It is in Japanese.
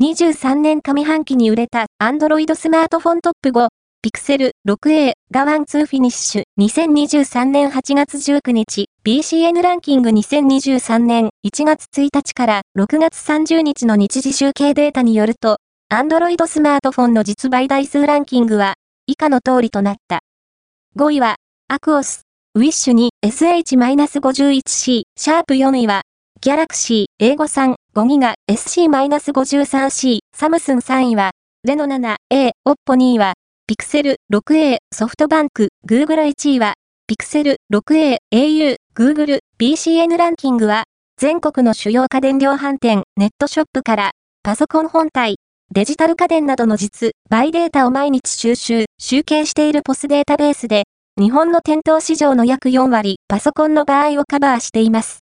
23年上半期に売れた Android スマートフォントップ5、Pixel 6a がワンツーフィニッシュ2023年8月19日 BCN ランキング2023年1月1日から6月30日の日次集計データによると Android スマートフォンの実売台数ランキングは以下の通りとなった。5位は AQUOS wish2 SH-51C、シャープ4位はギャラクシー、英語3、5ギガ、SC-53C、サムスン3位は、レノ 7A、オッポ2位は、ピクセル 6A、ソフトバンク、グーグル1位は、ピクセル 6A、au、グーグル、BCN ランキングは、全国の主要家電量販店、ネットショップから、パソコン本体、デジタル家電などの実、バイデータを毎日収集、集計しているポスデータベースで、日本の店頭市場の約4割、パソコンの場合をカバーしています。